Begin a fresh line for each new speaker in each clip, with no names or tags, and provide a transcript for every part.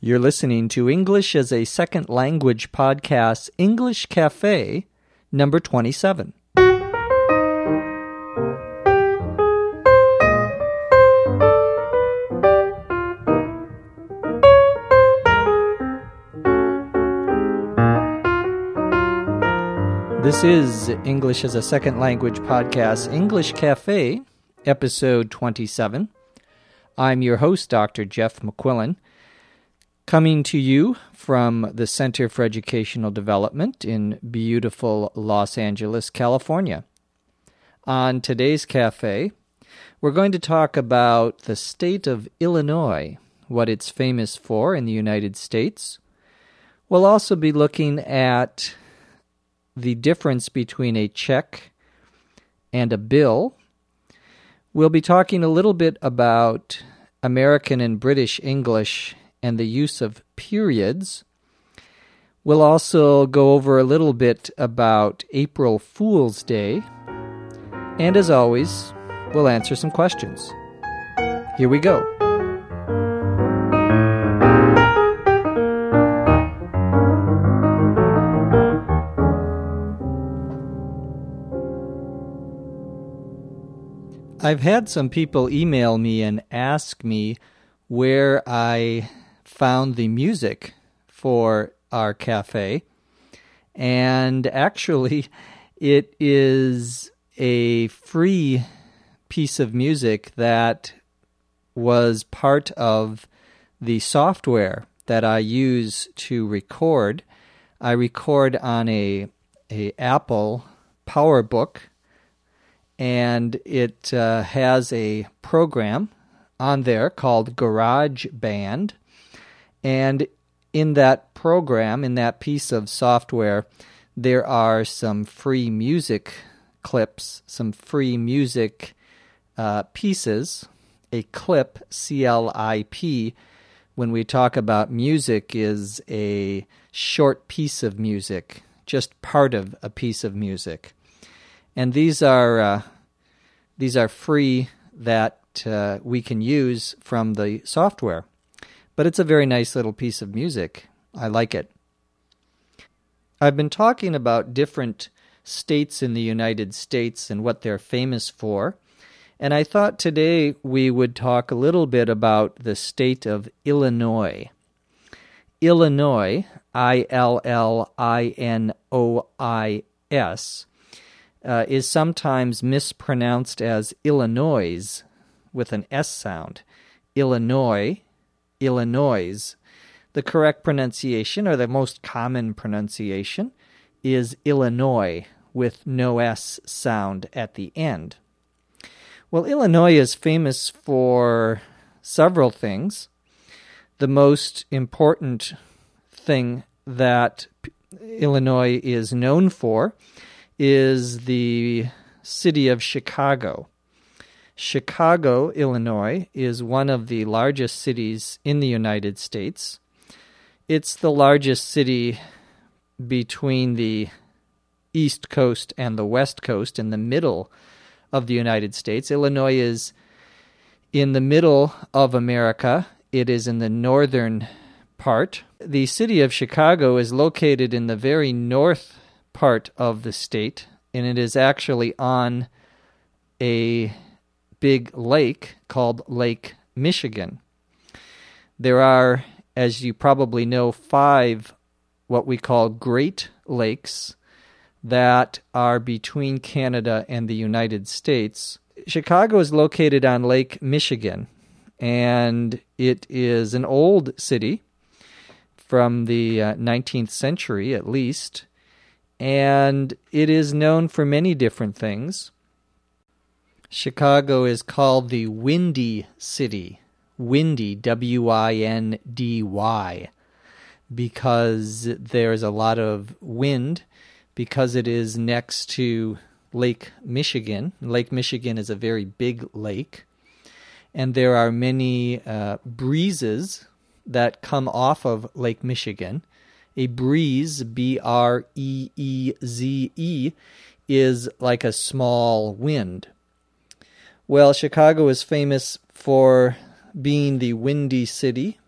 You're listening to English as a Second Language podcast, English Cafe, number 27. This is English as a Second Language podcast, English Cafe, episode 27. I'm your host, Dr. Jeff McQuillan. Coming to you from the Center for Educational Development in beautiful Los Angeles, California. On today's cafe, we're going to talk about the state of Illinois, what it's famous for in the United States. We'll also be looking at the difference between a check and a bill. We'll be talking a little bit about American and British English and the use of periods. We'll also go over a little bit about April Fool's Day. And as always, we'll answer some questions. Here we go. I've had some people email me and ask me where I found the music for our cafe. And actually, it is a free piece of music that was part of the software that I use to record. I record on a a Apple PowerBook, and it uh, has a program on there called GarageBand, and in that program, in that piece of software, there are some free music clips, some free music uh, pieces. A clip, C L I P, when we talk about music, is a short piece of music, just part of a piece of music. And these are uh, these are free that uh, we can use from the software but it's a very nice little piece of music. I like it. I've been talking about different states in the United States and what they're famous for. And I thought today we would talk a little bit about the state of Illinois. Illinois, I L L I N O I S, uh, is sometimes mispronounced as Illinois with an S sound. Illinois Illinois. The correct pronunciation, or the most common pronunciation, is Illinois with no S sound at the end. Well, Illinois is famous for several things. The most important thing that Illinois is known for is the city of Chicago. Chicago, Illinois, is one of the largest cities in the United States. It's the largest city between the East Coast and the West Coast in the middle of the United States. Illinois is in the middle of America, it is in the northern part. The city of Chicago is located in the very north part of the state, and it is actually on a big lake called Lake Michigan. There are, as you probably know, five what we call Great Lakes that are between Canada and the United States. Chicago is located on Lake Michigan, and it is an old city from the uh, 19th century at least, and it is known for many different things. Chicago is called the Windy City. Windy, W I N D Y, because there's a lot of wind, because it is next to Lake Michigan. Lake Michigan is a very big lake, and there are many uh, breezes that come off of Lake Michigan. A breeze, B R E E Z E, is like a small wind. Well, Chicago is famous for being the windy city.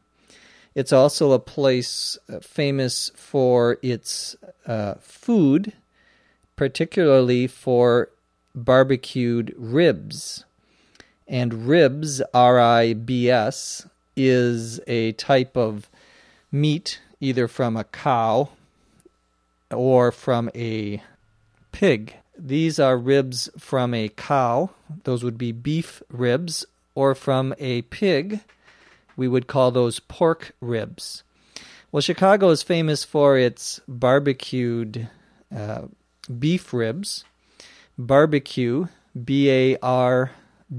It's also a place uh, famous for its uh, food, particularly for barbecued ribs. And ribs, R I B S, is a type of meat either from a cow or from a pig. These are ribs from a cow, those would be beef ribs, or from a pig, we would call those pork ribs. Well, Chicago is famous for its barbecued uh, beef ribs. Barbecue, B A R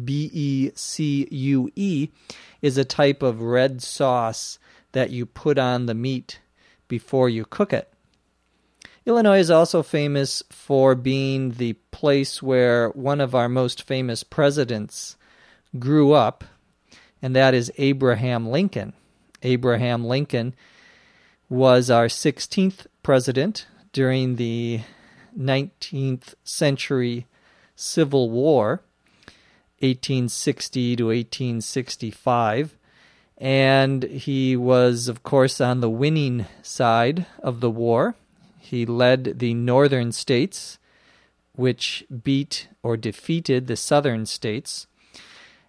B E C U E, is a type of red sauce that you put on the meat before you cook it. Illinois is also famous for being the place where one of our most famous presidents grew up, and that is Abraham Lincoln. Abraham Lincoln was our 16th president during the 19th century Civil War, 1860 to 1865. And he was, of course, on the winning side of the war. He led the northern states, which beat or defeated the southern states.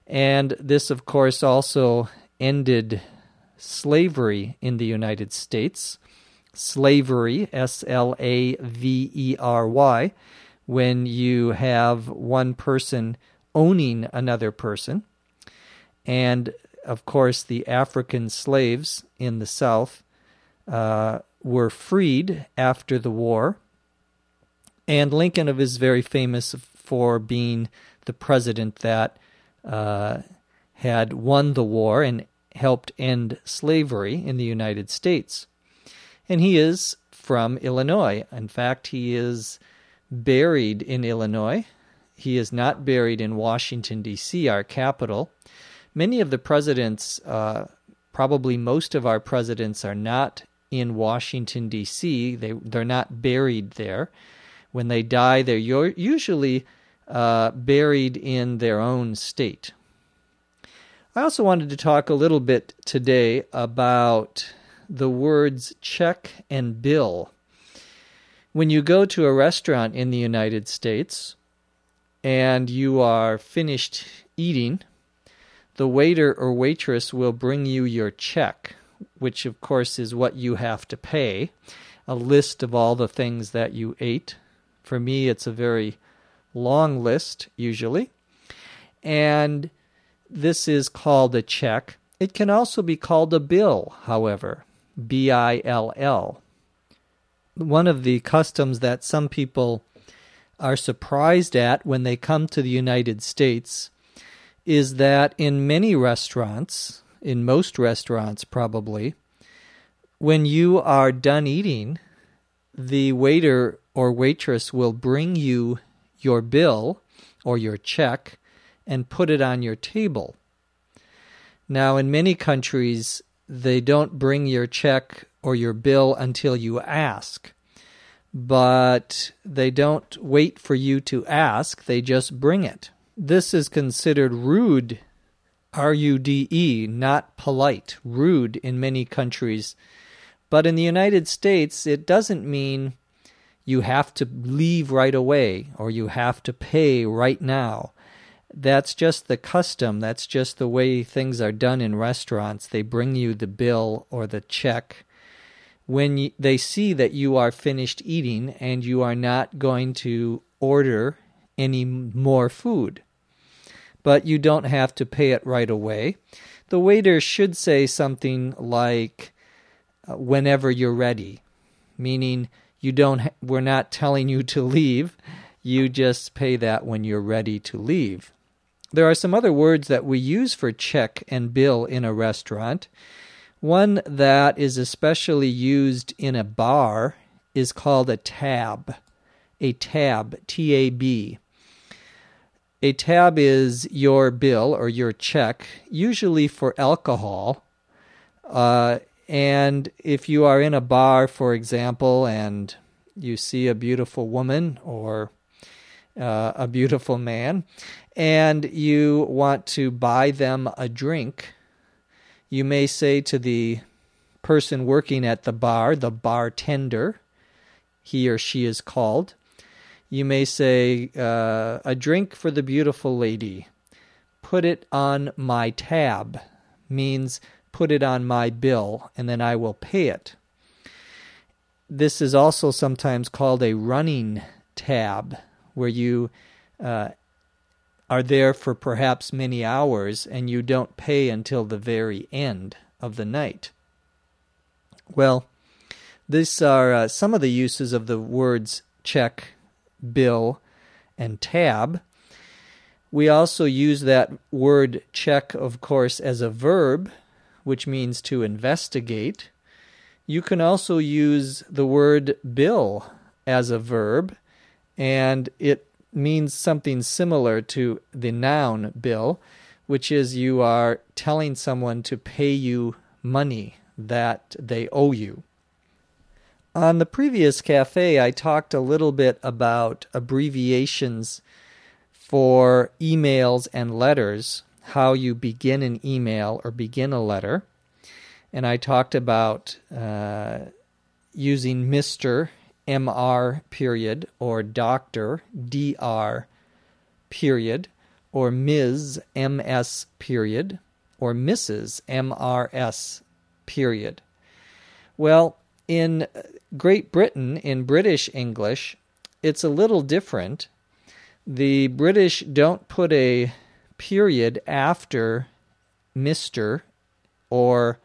And this, of course, also ended slavery in the United States. Slavery, S L A V E R Y, when you have one person owning another person. And of course, the African slaves in the South uh, were freed after the war. And Lincoln is very famous for being the president that uh, had won the war and helped end slavery in the United States. And he is from Illinois. In fact, he is buried in Illinois. He is not buried in Washington, D.C., our capital. Many of the presidents, uh, probably most of our presidents, are not in Washington, D.C., they, they're not buried there. When they die, they're usually uh, buried in their own state. I also wanted to talk a little bit today about the words check and bill. When you go to a restaurant in the United States and you are finished eating, the waiter or waitress will bring you your check, which of course is what you have to pay, a list of all the things that you ate. For me, it's a very long list, usually. And this is called a check. It can also be called a bill, however, B I L L. One of the customs that some people are surprised at when they come to the United States is that in many restaurants, in most restaurants probably, when you are done eating, the waiter or waitress will bring you your bill or your check and put it on your table. Now, in many countries, they don't bring your check or your bill until you ask. But they don't wait for you to ask, they just bring it. This is considered rude, R U D E, not polite, rude in many countries. But in the United States, it doesn't mean you have to leave right away or you have to pay right now. That's just the custom. That's just the way things are done in restaurants. They bring you the bill or the check when they see that you are finished eating and you are not going to order any more food. But you don't have to pay it right away. The waiter should say something like, uh, whenever you're ready, meaning you don't we're not telling you to leave. You just pay that when you're ready to leave. There are some other words that we use for check and bill in a restaurant. One that is especially used in a bar is called a tab a tab T A B a tab is your bill or your check usually for alcohol uh, and if you are in a bar, for example, and you see a beautiful woman or uh, a beautiful man, and you want to buy them a drink, you may say to the person working at the bar, the bartender, he or she is called. You may say, uh, a drink for the beautiful lady. Put it on my tab means put it on my bill and then I will pay it. This is also sometimes called a running tab, where you uh, are there for perhaps many hours and you don't pay until the very end of the night. Well, these are uh, some of the uses of the words check, bill, and tab. We also use that word check, of course, as a verb, which means to investigate. You can also use the word bill as a verb, and it means something similar to the noun bill, which is you are telling someone to pay you money that they owe you. On the previous cafe, I talked a little bit about abbreviations for emails and letters, how you begin an email or begin a letter. And I talked about uh, using Mr. MR period or Doctor DR period or Ms. MS period or Mrs. MRS period. Well, in Great Britain, in British English, it's a little different. The British don't put a period after Mr. or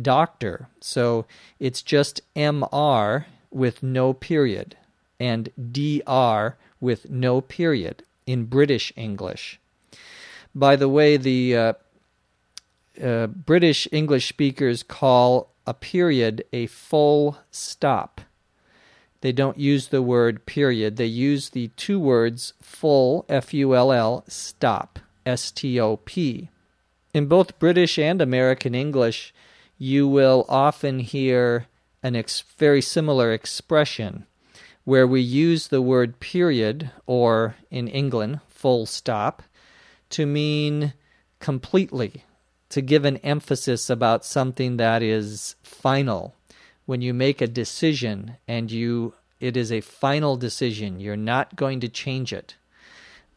Doctor. So it's just MR with no period and DR with no period in British English. By the way, the uh, uh, British English speakers call a period a full stop. They don't use the word period, they use the two words full, F U L L, stop, S T O P. In both British and American English, you will often hear an ex- very similar expression where we use the word period, or in England, full stop, to mean completely, to give an emphasis about something that is final. When you make a decision and you it is a final decision, you're not going to change it.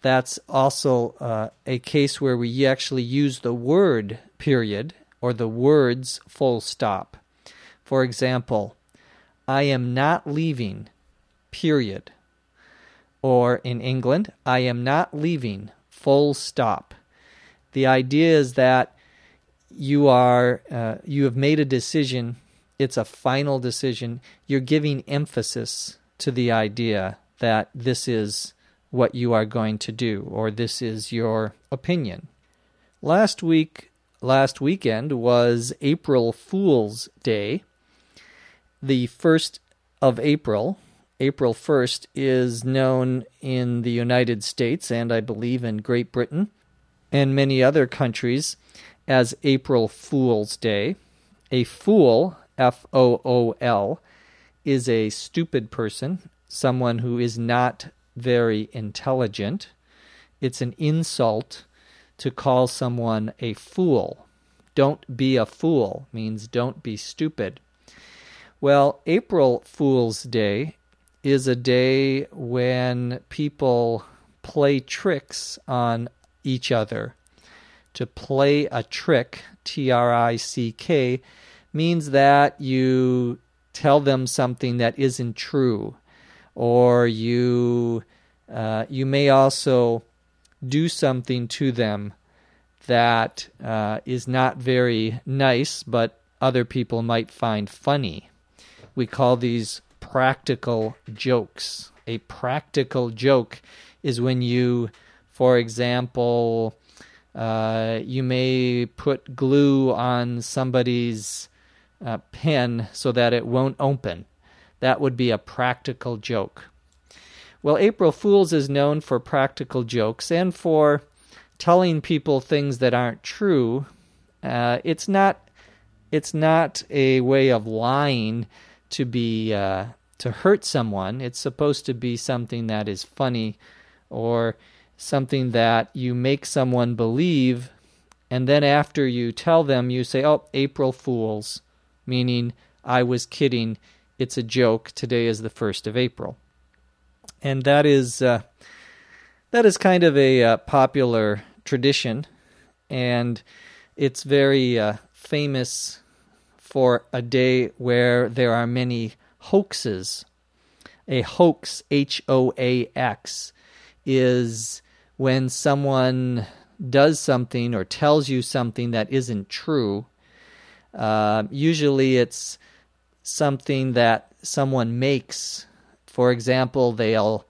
That's also uh, a case where we actually use the word period or the words full stop. For example, I am not leaving, period. Or in England, I am not leaving, full stop. The idea is that you are uh, you have made a decision. It's a final decision. You're giving emphasis to the idea that this is what you are going to do or this is your opinion. Last week last weekend was April Fool's Day. The 1st of April April 1st is known in the United States and I believe in Great Britain and many other countries as April Fool's Day. A fool, F O O L, is a stupid person, someone who is not very intelligent. It's an insult to call someone a fool. Don't be a fool means don't be stupid. Well, April Fool's Day is a day when people play tricks on each other to play a trick, T R I C K, means that you tell them something that isn't true, or you uh, you may also do something to them that uh, is not very nice, but other people might find funny. We call these practical jokes. A practical joke is when you, for example, uh, you may put glue on somebody's uh, pen so that it won't open. That would be a practical joke. Well, April Fools is known for practical jokes and for telling people things that aren't true. Uh, it's not. It's not a way of lying to be uh, to hurt someone. It's supposed to be something that is funny, or something that you make someone believe, and then after you tell them, you say, Oh, April Fools, meaning I was kidding. It's a joke. Today is the 1st of April. And that is uh, that is kind of a uh, popular tradition and it's very uh, famous for a day where there are many hoaxes. A hoax, H O A X, is when someone does something or tells you something that isn't true. Uh, usually it's something that someone makes. For example, they'll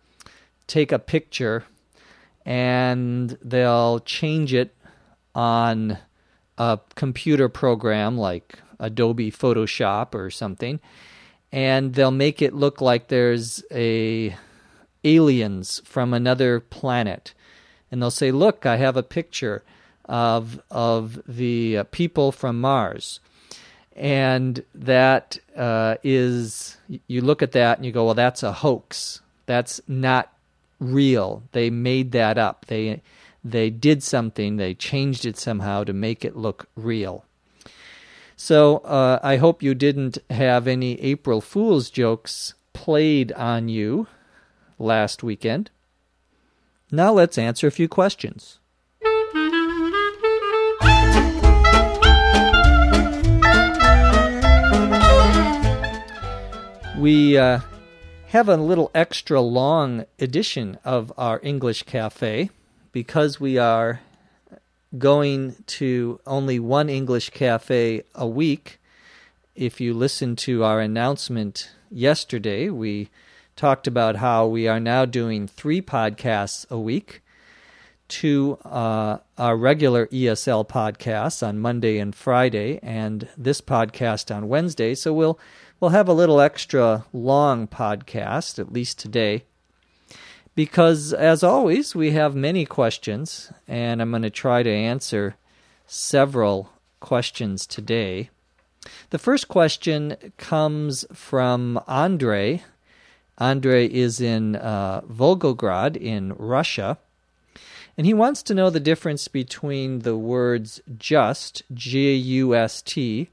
take a picture and they'll change it on a computer program like Adobe Photoshop or something and they'll make it look like there's a aliens from another planet and they'll say look I have a picture of of the uh, people from Mars. And that uh, is you look at that and you go well that's a hoax. That's not real. They made that up. They they did something, they changed it somehow to make it look real. So uh, I hope you didn't have any April Fool's jokes played on you last weekend. Now let's answer a few questions. We uh, have a little extra long edition of our English Cafe because we are going to only one English cafe a week, if you listen to our announcement yesterday, we talked about how we are now doing three podcasts a week. Two uh, our regular ESL podcasts on Monday and Friday, and this podcast on Wednesday. So we'll we'll have a little extra long podcast, at least today because, as always, we have many questions, and I'm going to try to answer several questions today. The first question comes from Andre. Andre is in uh, Volgograd in Russia, and he wants to know the difference between the words just, G U S T,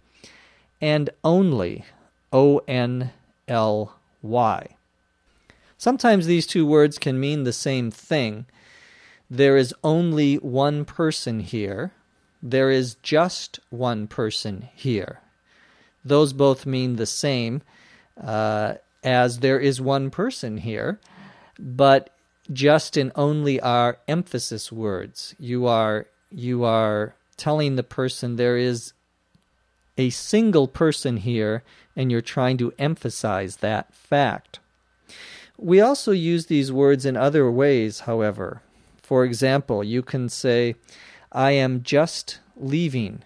and only, O N L Y. Sometimes these two words can mean the same thing. There is only one person here. There is just one person here. Those both mean the same, uh, as there is one person here, but just in only are emphasis words. You are you are telling the person there is a single person here, and you're trying to emphasize that fact. We also use these words in other ways, however. For example, you can say, I am just leaving,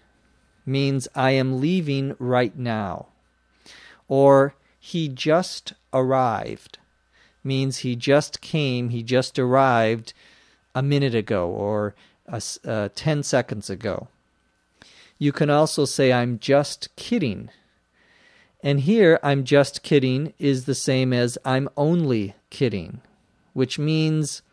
means I am leaving right now. Or, he just arrived, means he just came, he just arrived a minute ago or uh, 10 seconds ago. You can also say, I'm just kidding, and here, I'm just kidding is the same as I'm only kidding, which means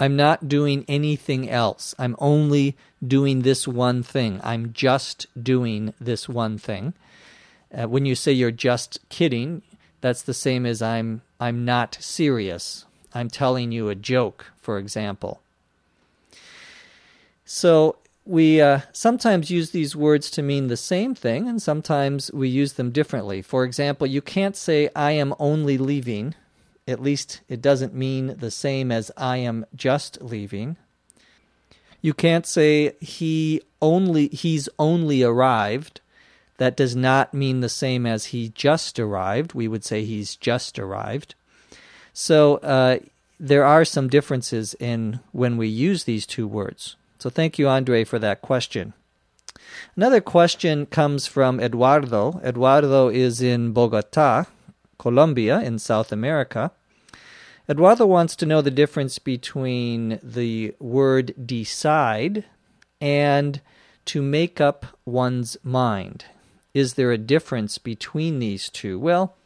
I'm not doing anything else. I'm only doing this one thing. I'm just doing this one thing. Uh, when you say you're just kidding, that's the same as I'm I'm not serious. I'm telling you a joke, for example. So we uh, sometimes use these words to mean the same thing, and sometimes we use them differently. For example, you can't say, I am only leaving. At least it doesn't mean the same as I am just leaving. You can't say he only he's only arrived. That does not mean the same as he just arrived. We would say he's just arrived. So uh, there are some differences in when we use these two words. So thank you, Andre, for that question. Another question comes from Eduardo. Eduardo is in Bogota, Colombia, in South America. Eduardo wants to know the difference between the word decide and to make up one's mind. Is there a difference between these two? Well,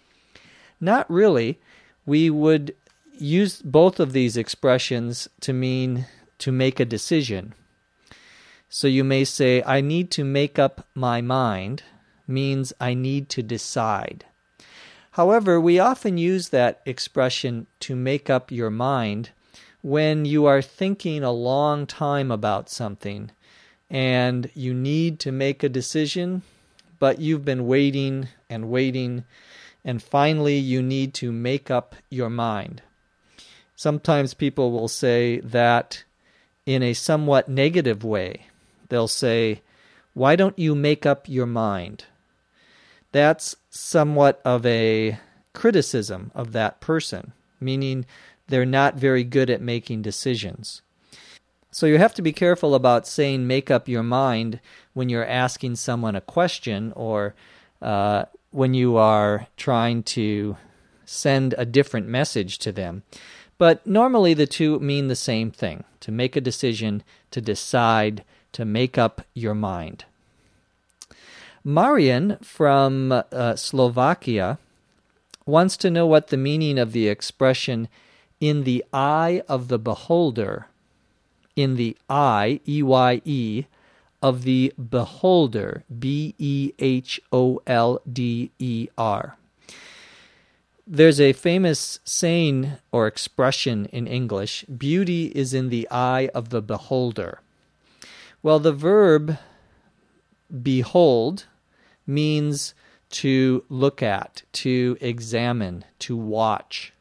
not really. We would use both of these expressions to mean to make a decision. So you may say, I need to make up my mind, means I need to decide. However, we often use that expression to make up your mind when you are thinking a long time about something and you need to make a decision, but you've been waiting and waiting, and finally you need to make up your mind. Sometimes people will say that in a somewhat negative way. They'll say, Why don't you make up your mind? That's somewhat of a criticism of that person, meaning they're not very good at making decisions. So you have to be careful about saying make up your mind when you're asking someone a question or uh, when you are trying to send a different message to them. But normally the two mean the same thing to make a decision, to decide, to make up your mind. Marian from uh, Slovakia wants to know what the meaning of the expression in the eye of the beholder, in the eye, E Y E, of the beholder, B E H O L D E R. There's a famous saying or expression in English beauty is in the eye of the beholder. Well, the verb behold means to look at, to examine, to watch.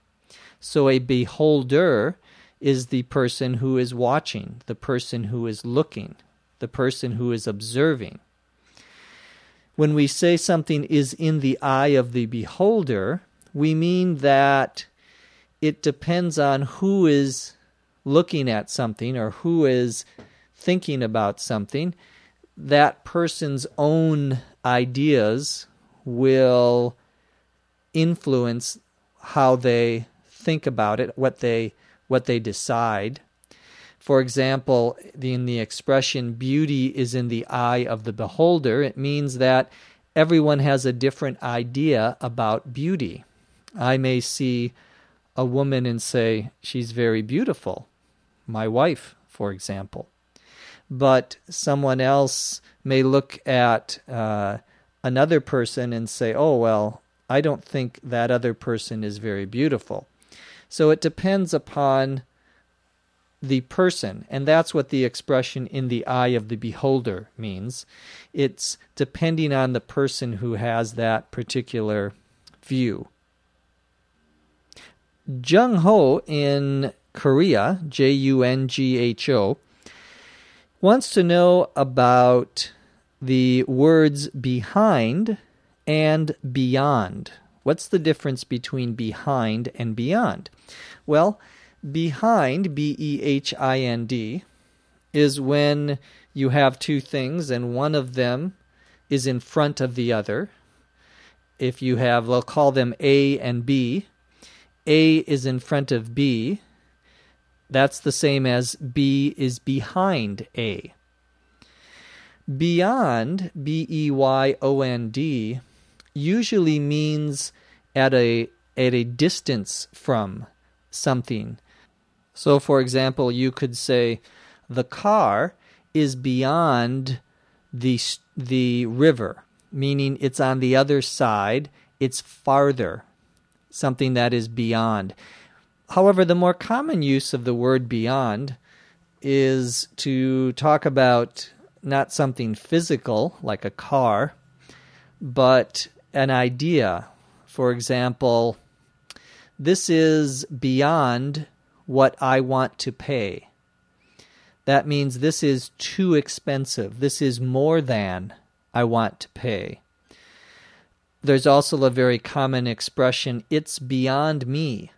So a beholder is the person who is watching, the person who is looking, the person who is observing. When we say something is in the eye of the beholder, we mean that it depends on who is looking at something or who is thinking about something. That person's own ideas will influence how they think about it, what they what they decide. For example, in the expression beauty is in the eye of the beholder, it means that everyone has a different idea about beauty. I may see a woman and say, she's very beautiful, my wife, for example. But someone else may look at uh, another person and say, oh, well, I don't think that other person is very beautiful. So it depends upon the person, and that's what the expression in the eye of the beholder means. It's depending on the person who has that particular view. Jung Ho in Korea, J U N G H O, wants to know about the words behind and beyond. What's the difference between behind and beyond? Well, behind, B E H I N D, is when you have two things and one of them is in front of the other. If you have, we'll call them A and B. A is in front of B. That's the same as B is behind A. Beyond, B E Y O N D, usually means at a at a distance from something. So for example, you could say the car is beyond the the river, meaning it's on the other side, it's farther, something that is beyond. However, the more common use of the word beyond is to talk about not something physical like a car, but an idea. For example, this is beyond what I want to pay. That means this is too expensive. This is more than I want to pay. There's also a very common expression, it's beyond me.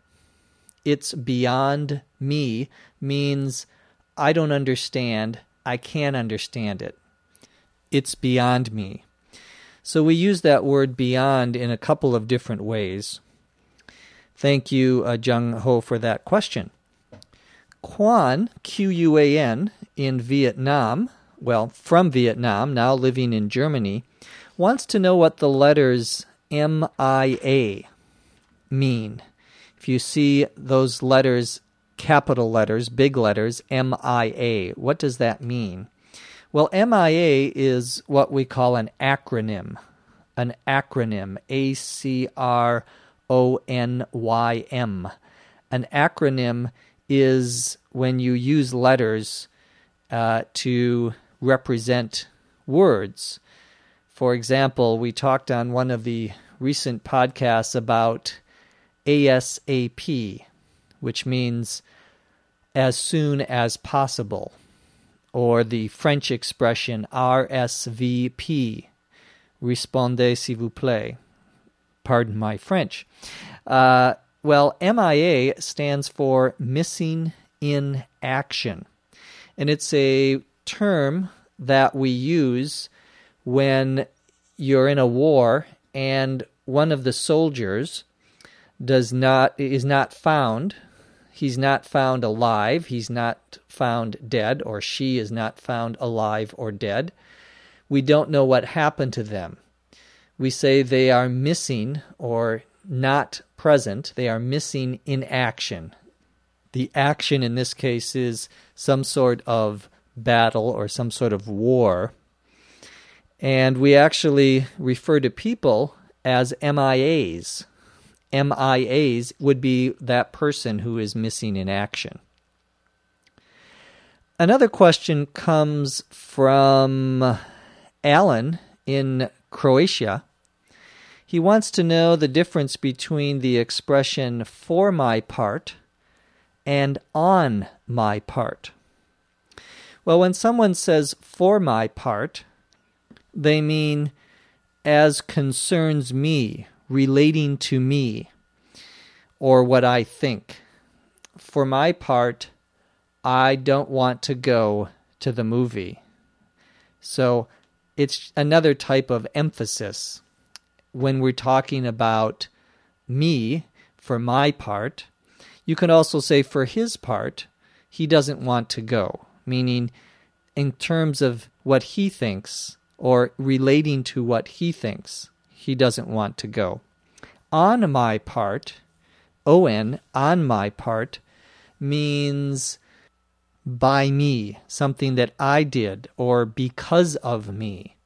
It's beyond me means I don't understand. I can't understand it. It's beyond me. So we use that word beyond in a couple of different ways. Thank you, uh, Jung Ho, for that question. Quan, Q U A N, in Vietnam, well, from Vietnam, now living in Germany, wants to know what the letters M I A mean. If you see those letters capital letters, big letters, MIA. What does that mean? Well, MIA is what we call an acronym. an acronym, A C R O N Y M. An acronym is when you use letters uh, to represent words. For example, we talked on one of the recent podcasts about ASAP, which means as soon as possible, or the French expression RSVP, Respondez s'il vous plaît. Pardon my French. Uh, well, MIA stands for Missing in Action, and it's a term that we use when you're in a war and one of the soldiers does not is not found he's not found alive. He's not found dead or she is not found alive or dead. We don't know what happened to them. We say they are missing or not present. They are missing in action. The action in this case is some sort of battle or some sort of war. And we actually refer to people as MIAs. MIAs would be that person who is missing in action. Another question comes from Alan in Croatia. He wants to know the difference between the expression for my part and on my part. Well, when someone says for my part, they mean as concerns me, relating to me, or what I think. For my part, I don't want to go to the movie. So it's another type of emphasis when we're talking about me, for my part. You can also say for his part, he doesn't want to go, meaning in terms of what he thinks or relating to what he thinks. He doesn't want to go. On my part, on, on my part, means by me, something that I did, or because of me.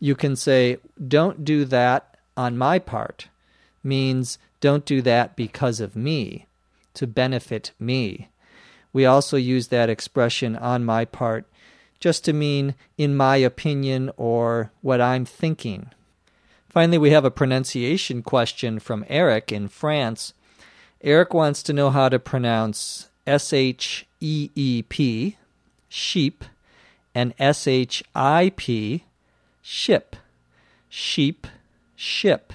You can say, don't do that on my part, means don't do that because of me, to benefit me. We also use that expression on my part just to mean in my opinion or what I'm thinking. Finally, we have a pronunciation question from Eric in France. Eric wants to know how to pronounce S H E E P, sheep, and S H I P, ship. Sheep, ship.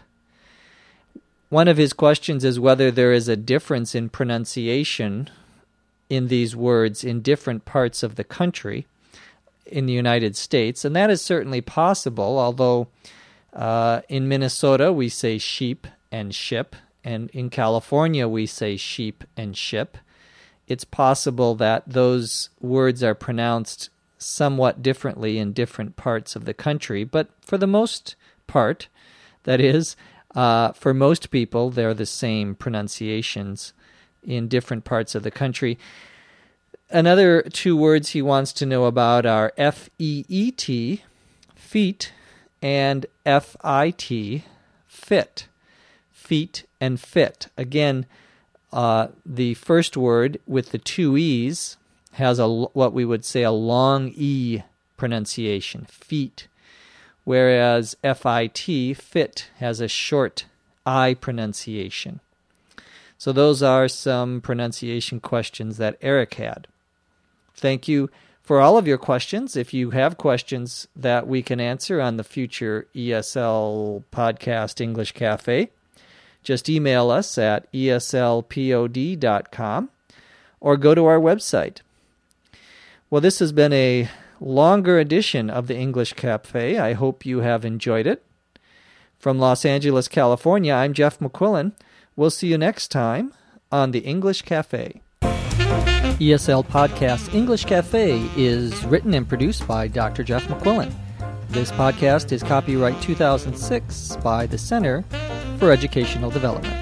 One of his questions is whether there is a difference in pronunciation in these words in different parts of the country in the United States, and that is certainly possible, although uh, in Minnesota we say sheep and ship, and in California we say sheep and ship. It's possible that those words are pronounced somewhat differently in different parts of the country, but for the most part, that is, uh, for most people, they're the same pronunciations in different parts of the country. Another two words he wants to know about are F E E T, feet, and F I T, fit. Feet and fit. Again, uh, the first word with the two E's has a what we would say a long E pronunciation, feet, whereas FIT, fit, has a short I pronunciation. So those are some pronunciation questions that Eric had. Thank you for all of your questions. If you have questions that we can answer on the future ESL podcast English Cafe, just email us at eslpod.com or go to our website. Well, this has been a longer edition of the English Cafe. I hope you have enjoyed it. From Los Angeles, California, I'm Jeff McQuillan. We'll see you next time on the English Cafe. ESL Podcast English Cafe is written and produced by Dr. Jeff McQuillan. This podcast is copyright 2006 by the Center for Educational Development.